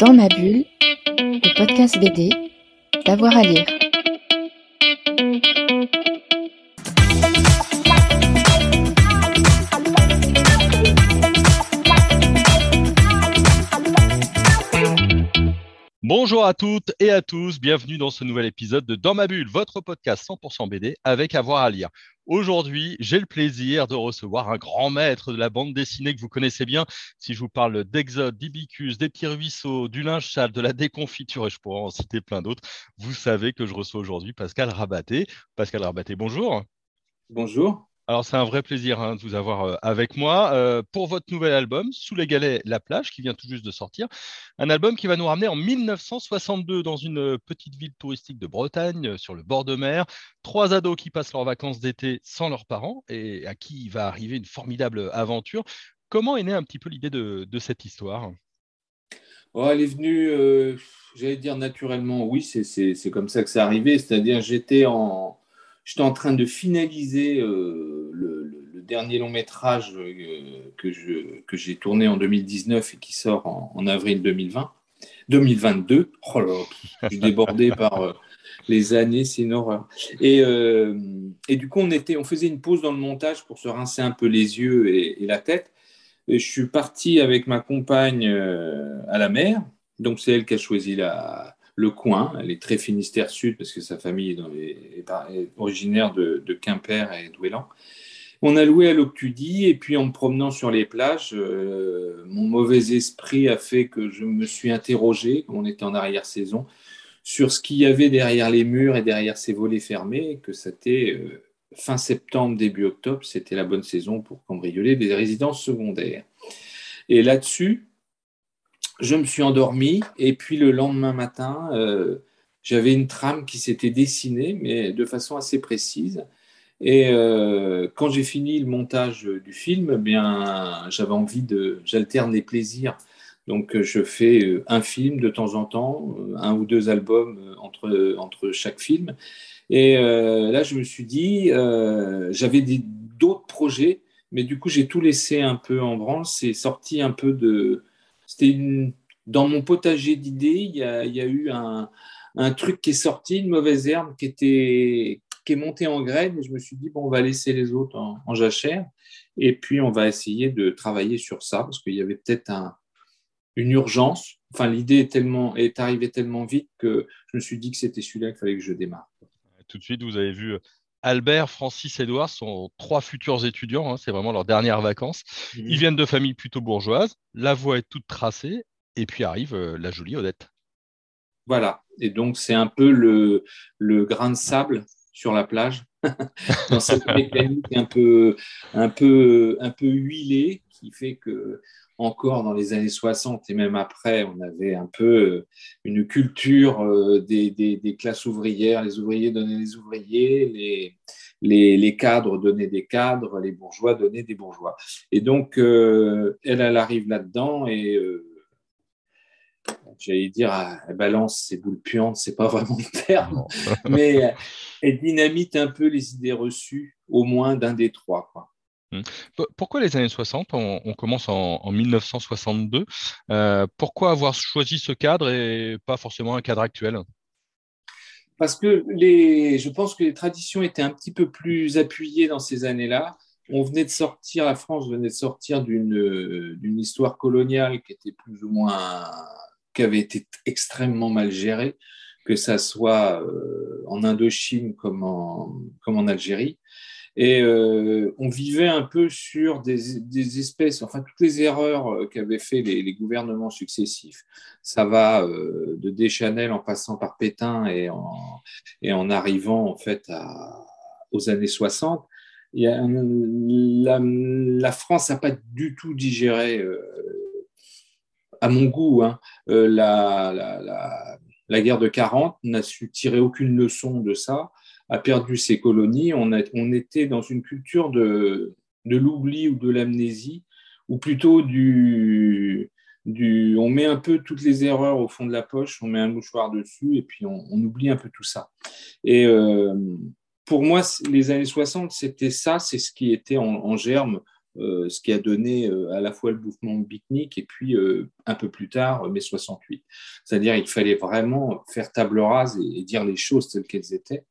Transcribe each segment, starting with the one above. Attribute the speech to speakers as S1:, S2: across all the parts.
S1: Dans ma bulle, le podcast BD, d'avoir à lire.
S2: Bonjour à toutes et à tous, bienvenue dans ce nouvel épisode de Dans ma bulle, votre podcast 100% BD avec avoir à lire. Aujourd'hui, j'ai le plaisir de recevoir un grand maître de la bande dessinée que vous connaissez bien. Si je vous parle d'Exode, d'Ibicus, des petits ruisseaux, du linge sale, de la déconfiture, et je pourrais en citer plein d'autres, vous savez que je reçois aujourd'hui Pascal Rabaté. Pascal Rabaté, bonjour.
S3: Bonjour.
S2: Alors, c'est un vrai plaisir hein, de vous avoir euh, avec moi euh, pour votre nouvel album, Sous les galets, la plage, qui vient tout juste de sortir. Un album qui va nous ramener en 1962 dans une euh, petite ville touristique de Bretagne, sur le bord de mer. Trois ados qui passent leurs vacances d'été sans leurs parents et à qui va arriver une formidable aventure. Comment est née un petit peu l'idée de, cette histoire?
S3: Oh, Elle est venue, j'allais dire naturellement, oui, c'est comme ça que c'est arrivé. C'est-à-dire, j'étais en J'étais en train de finaliser dernier long métrage euh, que, je, que j'ai tourné en 2019 et qui sort en, avril 2020. 2022. Oh là, je suis débordé par euh, les années, c'est une horreur. Et, et, du coup, on, était, on faisait une pause dans le montage pour se rincer un peu les yeux et, et la tête. Et je suis parti avec ma compagne à la mer. Donc, c'est elle qui a choisi la, le coin. Elle est très Finistère Sud parce que sa famille est, originaire de, Quimper et d'Ouélan. On a loué à l'Octudie et puis en me promenant sur les plages, euh, mon mauvais esprit a fait que je me suis interrogé, on était en arrière-saison, sur ce qu'il y avait derrière les murs et derrière ces volets fermés, que c'était euh, fin septembre, début octobre, c'était la bonne saison pour cambrioler des résidences secondaires. Et là-dessus, je me suis endormi et puis le lendemain matin, euh, j'avais une trame qui s'était dessinée, mais de façon assez précise. Et euh, quand j'ai fini le montage du film, eh bien, j'avais envie de, j'alterne les plaisirs. Donc, je fais un film de temps en temps, un ou deux albums entre, entre chaque film. Et euh, là, je me suis dit, j'avais d'autres projets, mais du coup, j'ai tout laissé un peu en branle. C'est sorti un peu de, c'était dans mon potager d'idées, il y a, eu un, truc qui est sorti, une mauvaise herbe qui était qui est montée en graine. Et je me suis dit bon, on va laisser les autres en, jachère et puis on va essayer de travailler sur ça parce qu'il y avait peut-être une urgence. Enfin, l'idée est tellement est arrivée tellement vite que je me suis dit que c'était celui-là qu'il fallait que je démarre.
S2: Tout de suite, vous avez vu Albert, Francis, Edouard sont trois futurs étudiants, hein, c'est vraiment leurs dernières vacances. Mmh. Ils viennent de familles plutôt bourgeoises, la voie est toute tracée, et puis arrive euh, la jolie Odette.
S3: Voilà, et donc c'est un peu le, grain de sable sur la plage, dans cette mécanique un peu, un, peu, un peu huilée, qui fait que encore dans les années 60 et même après, on avait un peu euh, une culture euh, des, classes ouvrières. Les ouvriers donnaient les ouvriers, les, cadres donnaient des cadres, les bourgeois donnaient des bourgeois. Et donc, euh, elle, elle arrive là-dedans et j'allais dire, elle balance ses boules puantes, c'est pas vraiment le terme, mais elle dynamite un peu les idées reçues, au moins d'un des trois. Quoi.
S2: Mmh. Pourquoi les années 60 on, commence en, 1962. Euh, pourquoi avoir choisi ce cadre et pas forcément un cadre actuel?
S3: Parce que les, je pense que les traditions étaient un petit peu plus appuyées dans ces années-là. On venait de sortir, la France venait de sortir d'une histoire coloniale qui était plus ou moins, qui avait été extrêmement mal gérée, que ça soit euh, en Indochine comme en, Algérie. Et euh, on vivait un peu sur des, espèces, enfin toutes les erreurs euh, qu'avaient fait les, gouvernements successifs. Ça va de Deschanel en passant par Pétain et en, arrivant en fait aux années 60. Il y a, la, France n'a pas du tout digéré, à mon goût, hein, la, la, guerre de 40, n'a su tirer aucune leçon de ça a perdu ses colonies, on, était dans une culture de, l'oubli ou de l'amnésie, ou plutôt du, du, on met un peu toutes les erreurs au fond de la poche, on met un mouchoir dessus et puis on, oublie un peu tout ça. Et euh, pour moi, les années 60, c'était ça, c'est ce qui était en, germe ce qui a donné à la fois le mouvement Biknik et puis un peu plus tard mai 68. C'est-à-dire il fallait vraiment faire table rase et, dire les choses telles qu'elles étaient,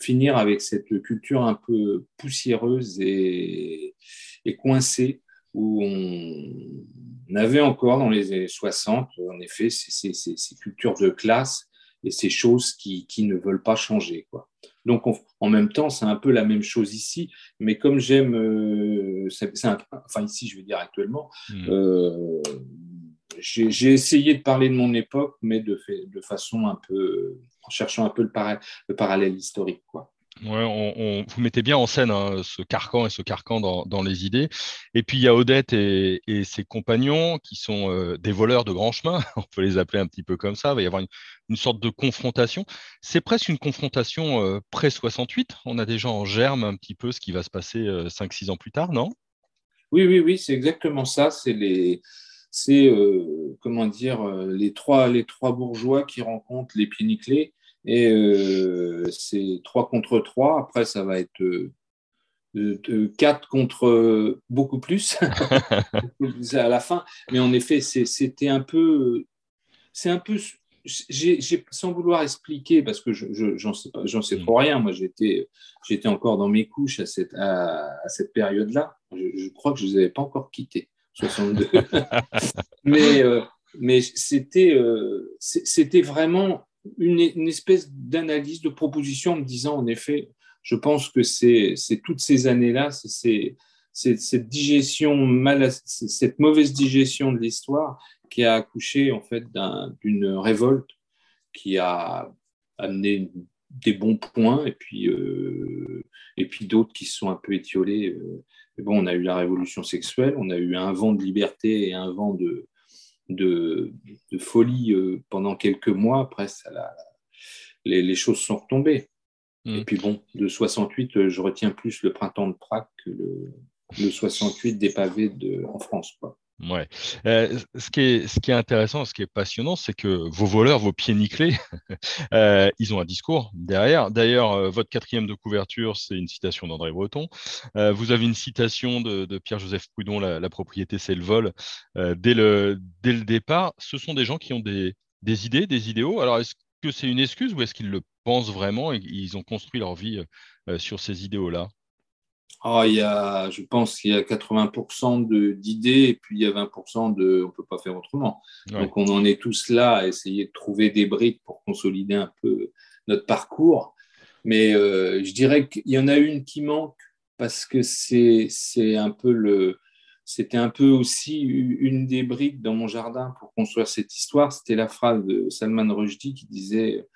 S3: finir avec cette culture un peu poussiéreuse et, coincée où on avait encore dans les années 60, en effet, ces, cultures de classe et ces choses qui, ne veulent pas changer. Quoi. Donc, en même temps, c'est un peu la même chose ici, mais comme j'aime, euh, enfin ici, je veux dire actuellement, hmm. euh, j'ai essayé de parler de mon époque, mais de, de façon un peu, en cherchant un peu le, le parallèle historique. Quoi.
S2: Vous mettez bien en scène hein, ce carcan et ce carcan dans, les idées. Et puis il y a Odette et, ses compagnons qui sont euh, des voleurs de grands chemins, on peut les appeler un petit peu comme ça. Il va y avoir une, sorte de confrontation. C'est presque une confrontation euh, pré-68. On a déjà en germe un petit peu ce qui va se passer 5-6 euh, ans plus tard, non?
S3: Oui, oui, oui, c'est exactement ça. C'est les, comment dire, les trois, les trois bourgeois qui rencontrent les pieds nickelés et euh, c'est 3 contre 3. Après, ça va être 4 euh, contre beaucoup plus à la fin. Mais en effet, c'était un peu. C'est un peu. sans vouloir expliquer, parce que j'en sais, pas, sais trop rien, moi j'étais, encore dans mes couches à cette, à, cette période-là. Je, crois que je ne les avais pas encore quittés, 62. mais euh, mais c'était, c'était vraiment une, espèce d'analyse, de proposition en me disant, en effet, je pense que c'est toutes ces années-là, c'est cette digestion mal, cette mauvaise digestion de l'histoire qui a accouché en fait d'une révolte qui a amené des bons points et puis euh, et puis d'autres qui se sont un peu étiolés. Euh. bon, on a eu la révolution sexuelle, on a eu un vent de liberté et un vent de de, folie euh, pendant quelques mois. Après, ça, les, choses sont retombées. Mm. Et puis bon, de 68, euh, je retiens plus le printemps de Prague que le, le 68 des pavés de, en France. Quoi.
S2: Ouais. Euh, ce, qui est, intéressant, ce qui est passionnant, c'est que vos voleurs, vos pieds nickelés, euh, ils ont un discours derrière. D'ailleurs, euh, votre quatrième de couverture, c'est une citation d'André Breton. vous avez une citation de, Pierre-Joseph Proudhon, la, propriété, c'est le vol. dès, le, dès le départ, ce sont des gens qui ont des, des idées, des idéaux. Alors, est-ce que c'est une excuse ou est-ce qu'ils le pensent vraiment et ils ont construit leur vie sur ces idéaux-là?
S3: Ah, il y a, je pense qu'il y a 80% d'idées et puis il y a 20% de on ne peut pas faire autrement. Donc on en est tous là à essayer de trouver des briques pour consolider un peu notre parcours. Mais euh, je dirais qu'il y en a une qui manque parce que c'est un peu le. C'était un peu aussi une des briques dans mon jardin pour construire cette histoire. C'était la phrase de Salman Rushdie qui disait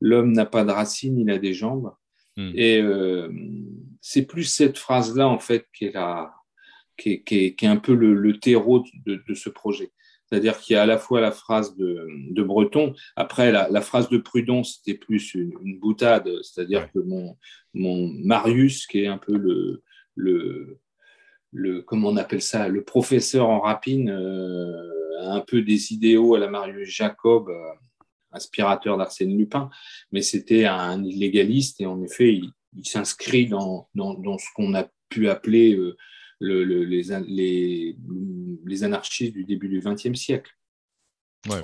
S3: L'homme n'a pas de racines, il a des jambes. Hmm. Et euh, c'est plus cette phrase-là, en fait, qui est, qui est, qui est, un peu le, terreau de, de, ce projet. C'est-à-dire qu'il y a à la fois la phrase de, de Breton, après la, la, phrase de Prudon, c'était plus une, boutade, c'est-à-dire que mon, mon Marius, qui est un peu le, le, le comment on appelle ça, le professeur en rapine, euh, a un peu des idéaux à la Marius Jacob, euh, inspirateur d'Arsène Lupin, mais c'était un illégaliste et en effet, il, s'inscrit dans, dans, ce qu'on a pu appeler euh, le, les, les, les, anarchistes du début du XXe siècle.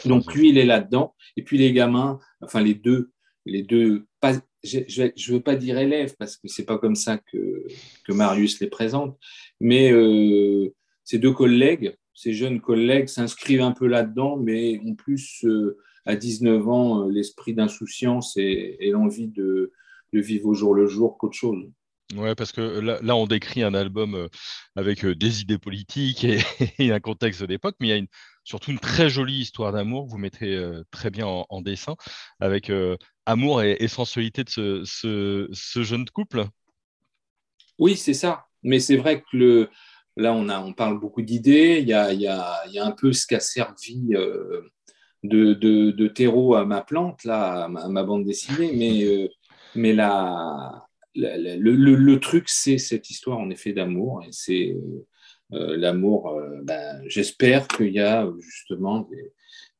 S3: Donc lui, il est là-dedans. Et puis les gamins, enfin les deux, les deux, pas, je ne veux pas dire élèves parce que c'est pas comme ça que, que Marius les présente, mais euh, ces deux collègues, ces jeunes collègues s'inscrivent un peu là-dedans, mais en plus euh, à 19 ans euh, l'esprit d'insouciance et, l'envie de, vivre au jour le jour qu'autre chose.
S2: Ouais, parce que là, on décrit un album euh, avec euh, des idées politiques et, un contexte de l'époque, mais il y a surtout une très jolie histoire d'amour, vous mettez très bien en, dessin, avec amour et, sensualité de ce, jeune couple.
S3: Oui, c'est ça. Mais c'est vrai que le, là, on, a, on parle beaucoup d'idées. Il y a, il, y a, un peu ce qu'a servi de, de, terreau à ma plante, à ma, bande dessinée, mais, euh, le, truc, c'est cette histoire en effet d'amour, et c'est euh, l'amour, euh, ben, j'espère qu'il y a justement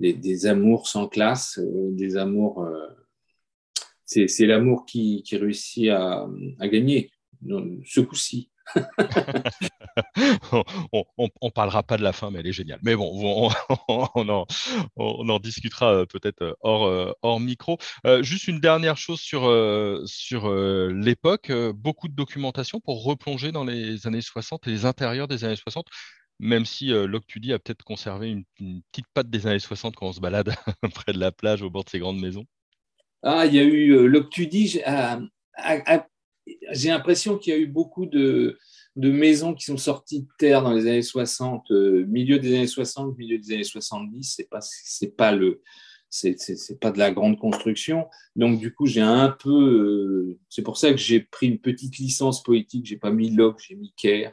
S3: des, amours sans classe, des amours, c'est l'amour qui, réussit à gagner, ce coup-ci.
S2: on, parlera pas de la fin, mais elle est géniale. Mais bon, on, en, discutera euh, peut-être euh, hors, euh, hors micro. juste une dernière chose sur, sur l'époque. Beaucoup de documentation pour replonger dans les années 60 et les intérieurs des années 60 même si euh, Loctudi a peut-être conservé une, petite patte des années 60 quand on se balade près de la plage au bord de ces grandes maisons.
S3: Ah, il y a eu euh, Loctudi. J'ai l'impression qu'il y a eu beaucoup de, maisons qui sont sorties de terre dans les années 60, euh, milieu des années 60, milieu des années 70. C'est pas, c'est pas le, c'est pas de la grande construction. Donc, du coup, j'ai un peu. Euh, c'est pour ça que j'ai pris une petite licence poétique. J'ai pas mis Locke, j'ai mis Caire,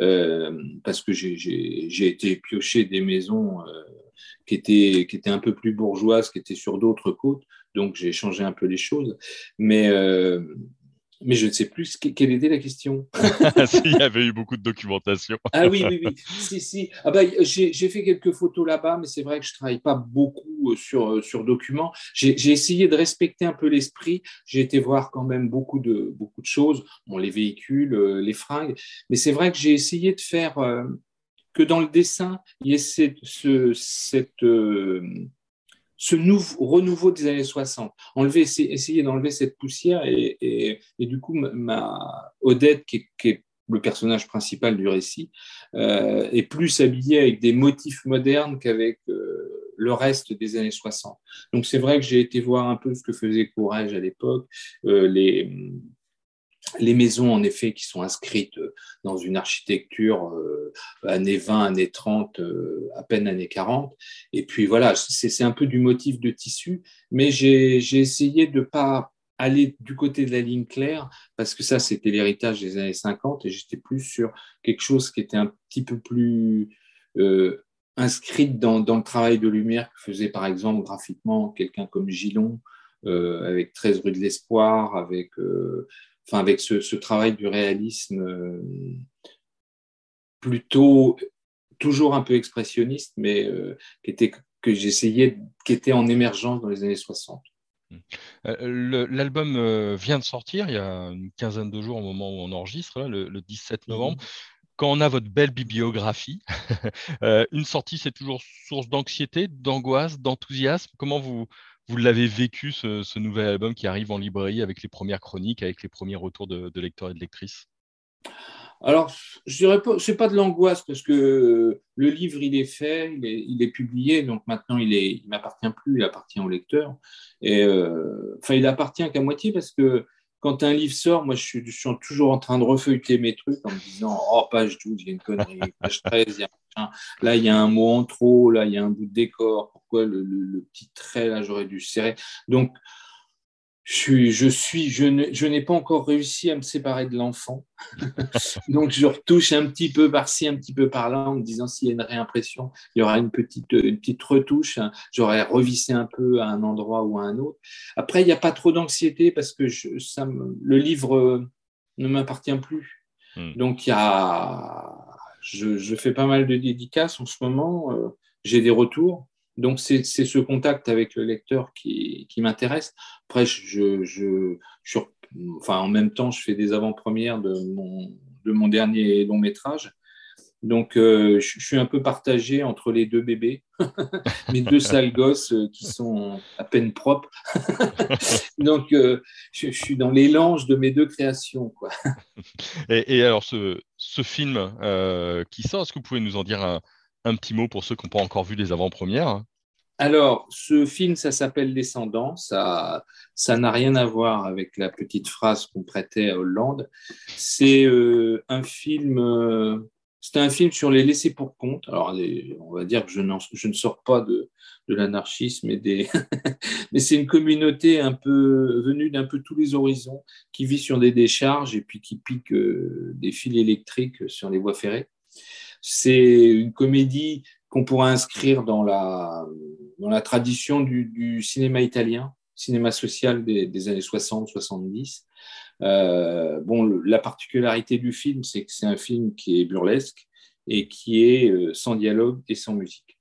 S3: euh, parce que j'ai été pioché des maisons qui, étaient, qui étaient un peu plus bourgeoises, qui étaient sur d'autres côtes. Donc, j'ai changé un peu les choses. Mais mais je ne sais plus quelle était la question.
S2: Il y avait eu beaucoup de documentation.
S3: ah oui, oui, oui. Si, si. Ah bah, j'ai fait quelques photos là-bas, mais c'est vrai que je ne travaille pas beaucoup euh, sur, euh, sur documents. J'ai essayé de respecter un peu l'esprit. J'ai été voir quand même beaucoup de, beaucoup de choses, bon, les véhicules, euh, les fringues. Mais c'est vrai que j'ai essayé de faire que dans le dessin, il y ait cette, ce, cette ce nouveau, renouveau des années 60. Enlever, essayer d'enlever cette poussière et, du coup, ma Odette, qui est, le personnage principal du récit, euh, est plus habillée avec des motifs modernes qu'avec euh, le reste des années 60. Donc c'est vrai que j'ai été voir un peu ce que faisait Courage à l'époque, euh, les les maisons, en effet, qui sont inscrites euh, dans une architecture euh, années 20, années 30, euh, à peine années 40. Et puis voilà, c'est un peu du motif de tissu, mais j'ai essayé de ne pas aller du côté de la ligne claire, parce que ça, c'était l'héritage des années 50, et j'étais plus sur quelque chose qui était un petit peu plus euh, inscrite dans, le travail de lumière que faisait par exemple graphiquement quelqu'un comme Gillon, euh, avec 13 rue de l'Espoir, avec enfin avec ce, travail du réalisme euh, plutôt toujours un peu expressionniste, mais euh, qui était que j'essayais, qui était en émergence dans les années 60.
S2: Euh, l'album vient de sortir il y a une quinzaine de jours au moment où on enregistre, le, 17 novembre. Mhm. Quand on a votre belle bibliographie, une sortie, c'est toujours source d'anxiété, d'angoisse, d'enthousiasme. Comment vous, vous l'avez vécu, ce, nouvel album qui arrive en librairie avec les premières chroniques, avec les premiers retours de, lecteurs et de lectrices?
S3: Alors, je dirais pas, c'est pas de l'angoisse parce que le livre il est fait, il est, publié, donc maintenant il est, il m'appartient plus, il appartient au lecteur. Et euh, enfin, il appartient qu'à moitié parce que quand un livre sort, moi, je suis, toujours en train de refeuilleter mes trucs en me disant Oh, page 12, il y a une connerie, page 13, il y a un là, il y a un mot en trop, là, il y a un bout de décor, pourquoi le, petit trait, là, j'aurais dû serrer. Donc, je suis, je suis, je n'ai pas encore réussi à me séparer de l'enfant. Donc, je retouche un petit peu par-ci, un petit peu par-là, en me disant s'il y a une réimpression, il y aura une petite, une petite retouche. J'aurais revissé un peu à un endroit ou à un autre. Après, il n'y a pas trop d'anxiété parce que je, ça le livre ne m'appartient plus. Hmm. Donc, il y a, je, je, fais pas mal de dédicaces en ce moment. Euh, j'ai des retours. Donc, c'est ce contact avec le lecteur qui, qui m'intéresse. Après, je, je, enfin, en même temps, je fais des avant-premières de mon, de mon dernier long métrage. Donc, euh, je, suis un peu partagé entre les deux bébés, mes deux sales gosses euh, qui sont à peine propres. Donc, euh, je, suis dans l'élange de mes deux créations. Quoi.
S2: Et, et, alors, ce, ce film qui sort, est-ce que vous pouvez nous en dire un, un petit mot pour ceux qui n'ont pas encore vu les avant-premières?
S3: Alors, ce film, ça s'appelle Descendants. Ça, ça n'a rien à voir avec la petite phrase qu'on prêtait à Hollande. C'est euh, un film. Euh, c'est un film sur les laissés pour compte. Alors, on va dire que je, ne sors pas de, l'anarchisme, et des... mais c'est une communauté un peu venue d'un peu tous les horizons, qui vit sur des décharges et puis qui pique euh, des fils électriques sur les voies ferrées. C'est une comédie qu'on pourrait inscrire dans la, dans la tradition du, cinéma italien, cinéma social des, années 60-70. Euh, bon, la particularité du film, c'est que c'est un film qui est burlesque et qui est euh, sans dialogue et sans musique.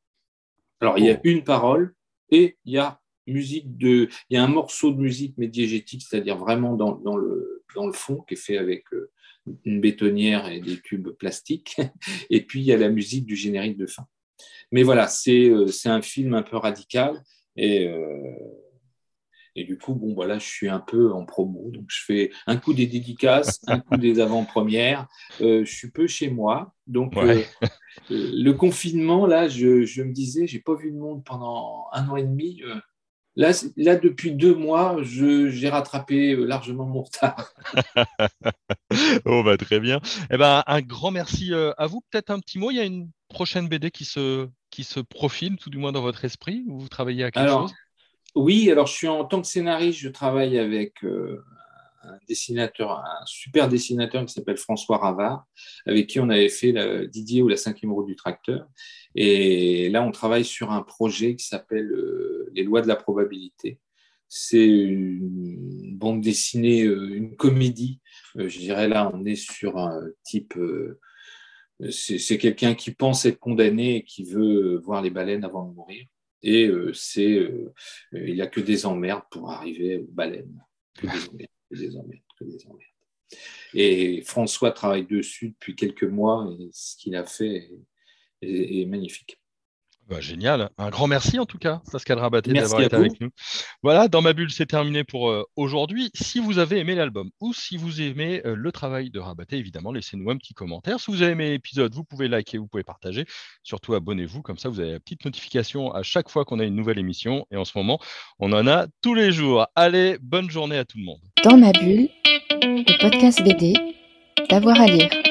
S3: Alors, il y a une parole et il y a musique de, il y a un morceau de musique médiégétique, c'est-à-dire vraiment dans, dans, le, dans le fond, qui est fait avec euh, une bétonnière et des tubes plastiques. Et puis, il y a la musique du générique de fin. Mais voilà, c'est un film un peu radical. Et, et du coup, bon, voilà, je suis un peu en promo. Donc, je fais un coup des dédicaces, un coup des avant-premières. je suis peu chez moi. Donc, le confinement, là, je, je me disais, j'ai pas vu de monde pendant un an et demi. Là, là, depuis deux mois, j'ai rattrapé euh, largement mon retard.
S2: oh, bah, très bien. Eh ben, un grand merci euh, à vous. Peut-être un petit mot, il y a une prochaine BD qui se, qui se profile, tout du moins dans votre esprit, ou vous travaillez à quelque chose?
S3: Oui, alors je suis en tant que scénariste, je travaille avec euh, un dessinateur, un super dessinateur qui s'appelle François Ravard, avec qui on avait fait Didier ou la cinquième roue du tracteur. Et là, on travaille sur un projet qui s'appelle euh, Les lois de la probabilité. C'est une bande dessinée, euh, une comédie. Euh, je dirais là, on est sur un type. c'est quelqu'un qui pense être condamné et qui veut voir les baleines avant de mourir. Et c'est, il n'y a que des emmerdes pour arriver aux baleines. Des emmerdes, des emmerdes. Et François travaille dessus depuis quelques mois et ce qu'il a fait est, magnifique.
S2: Bah, génial. Un grand merci en tout cas, Pascal Rabaté, d'avoir été avec nous. Voilà, dans ma bulle, c'est terminé pour euh, aujourd'hui. Si vous avez aimé l'album ou si vous aimez euh, le travail de Rabaté, évidemment, laissez-nous un petit commentaire. Si vous avez aimé l'épisode, vous pouvez liker, vous pouvez partager. Surtout, abonnez-vous, comme ça, vous avez la petite notification à chaque fois qu'on a une nouvelle émission. Et en ce moment, on en a tous les jours. Allez, bonne journée à tout le monde.
S1: Dans ma bulle, le podcast BD, d'avoir à lire.